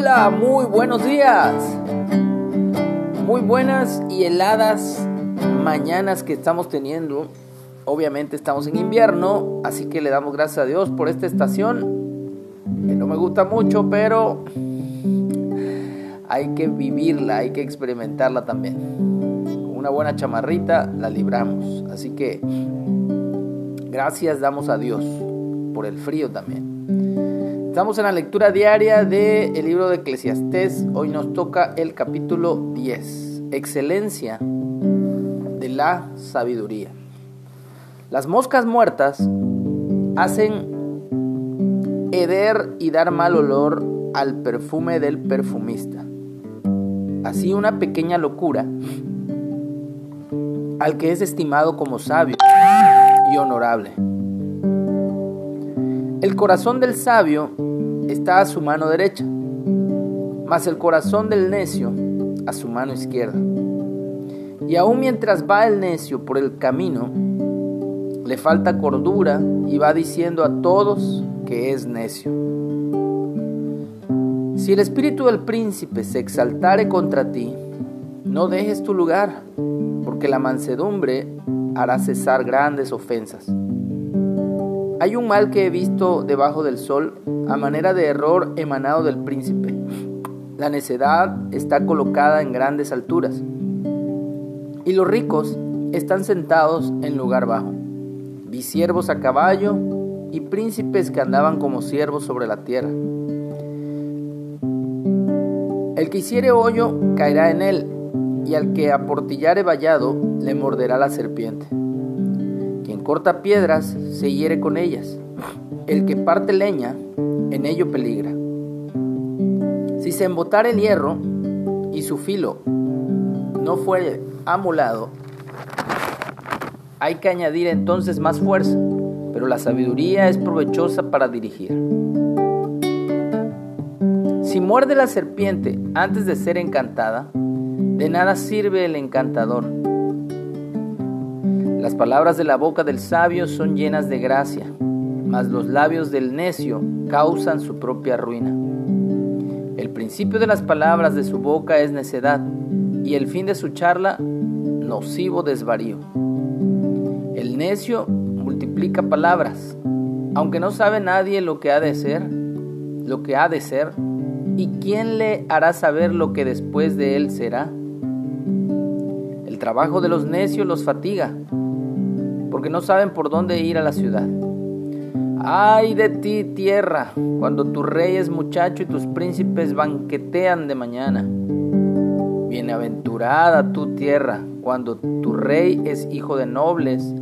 Hola, muy buenos días. Muy buenas y heladas mañanas que estamos teniendo. Obviamente estamos en invierno, así que le damos gracias a Dios por esta estación, no me gusta mucho, pero hay que vivirla, hay que experimentarla también. Con una buena chamarrita la libramos. Así que gracias damos a Dios por el frío también. Estamos en la lectura diaria del libro de Eclesiastés. Hoy nos toca el capítulo 10, excelencia de la sabiduría. Las moscas muertas hacen heder y dar mal olor al perfume del perfumista. Así una pequeña locura al que es estimado como sabio y honorable. El corazón del sabio está a su mano derecha, mas el corazón del necio a su mano izquierda. Y aun mientras va el necio por el camino, le falta cordura y va diciendo a todos que es necio. Si el espíritu del príncipe se exaltare contra ti, no dejes tu lugar, porque la mansedumbre hará cesar grandes ofensas. Hay un mal que he visto debajo del sol a manera de error emanado del príncipe. La necedad está colocada en grandes alturas y los ricos están sentados en lugar bajo. Vi siervos a caballo y príncipes que andaban como siervos sobre la tierra. El que hiciere hoyo caerá en él, y al que aportillare vallado le morderá la serpiente corta piedras se hiere con ellas. El que parte leña, en ello peligra. Si se embotara el hierro y su filo no fuere amolado, hay que añadir entonces más fuerza, pero la sabiduría es provechosa para dirigir. Si muerde la serpiente antes de ser encantada, de nada sirve el encantador las palabras de la boca del sabio son llenas de gracia, mas los labios del necio causan su propia ruina. El principio de las palabras de su boca es necedad, y el fin de su charla, nocivo desvarío. El necio multiplica palabras, aunque no sabe nadie lo que ha de ser, lo que ha de ser, y quién le hará saber lo que después de él será. El trabajo de los necios los fatiga, porque no saben por dónde ir a la ciudad. Ay de ti, tierra, cuando tu rey es muchacho y tus príncipes banquetean de mañana. Bienaventurada tu tierra, cuando tu rey es hijo de nobles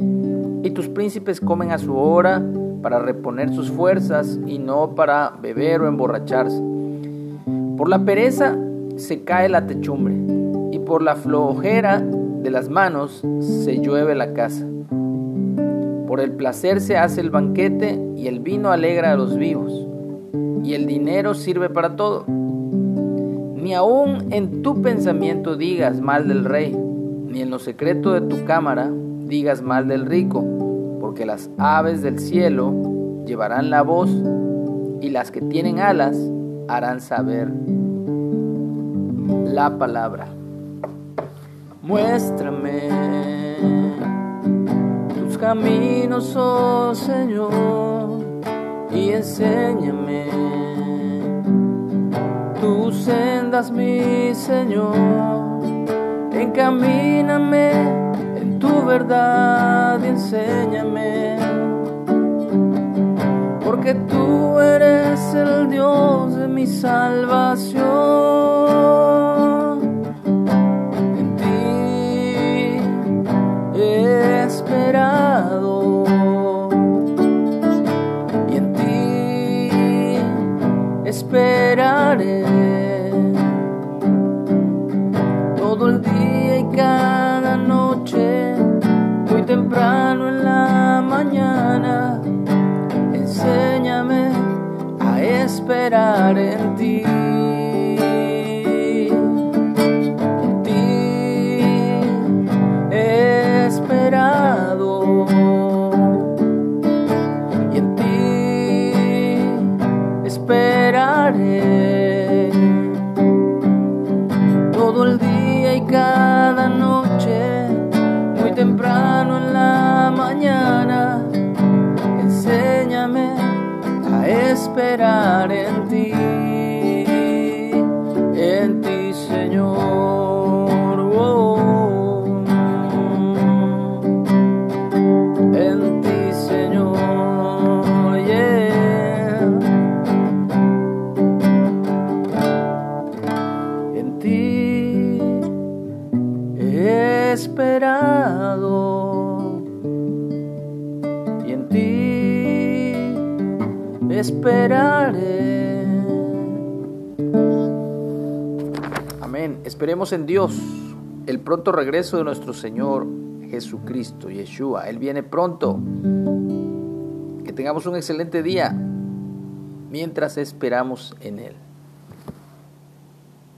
y tus príncipes comen a su hora para reponer sus fuerzas y no para beber o emborracharse. Por la pereza se cae la techumbre y por la flojera de las manos se llueve la casa. Por el placer se hace el banquete y el vino alegra a los vivos, y el dinero sirve para todo. Ni aun en tu pensamiento digas mal del rey, ni en lo secreto de tu cámara digas mal del rico, porque las aves del cielo llevarán la voz, y las que tienen alas harán saber la palabra. Muéstrame caminos, oh Señor, y enséñame tus sendas, mi Señor. Encamíname en tu verdad y enséñame, porque tú eres el Dios de mi salvación. Esperar en ti. Esperaré. Amén. Esperemos en Dios el pronto regreso de nuestro Señor Jesucristo, Yeshua. Él viene pronto. Que tengamos un excelente día mientras esperamos en Él.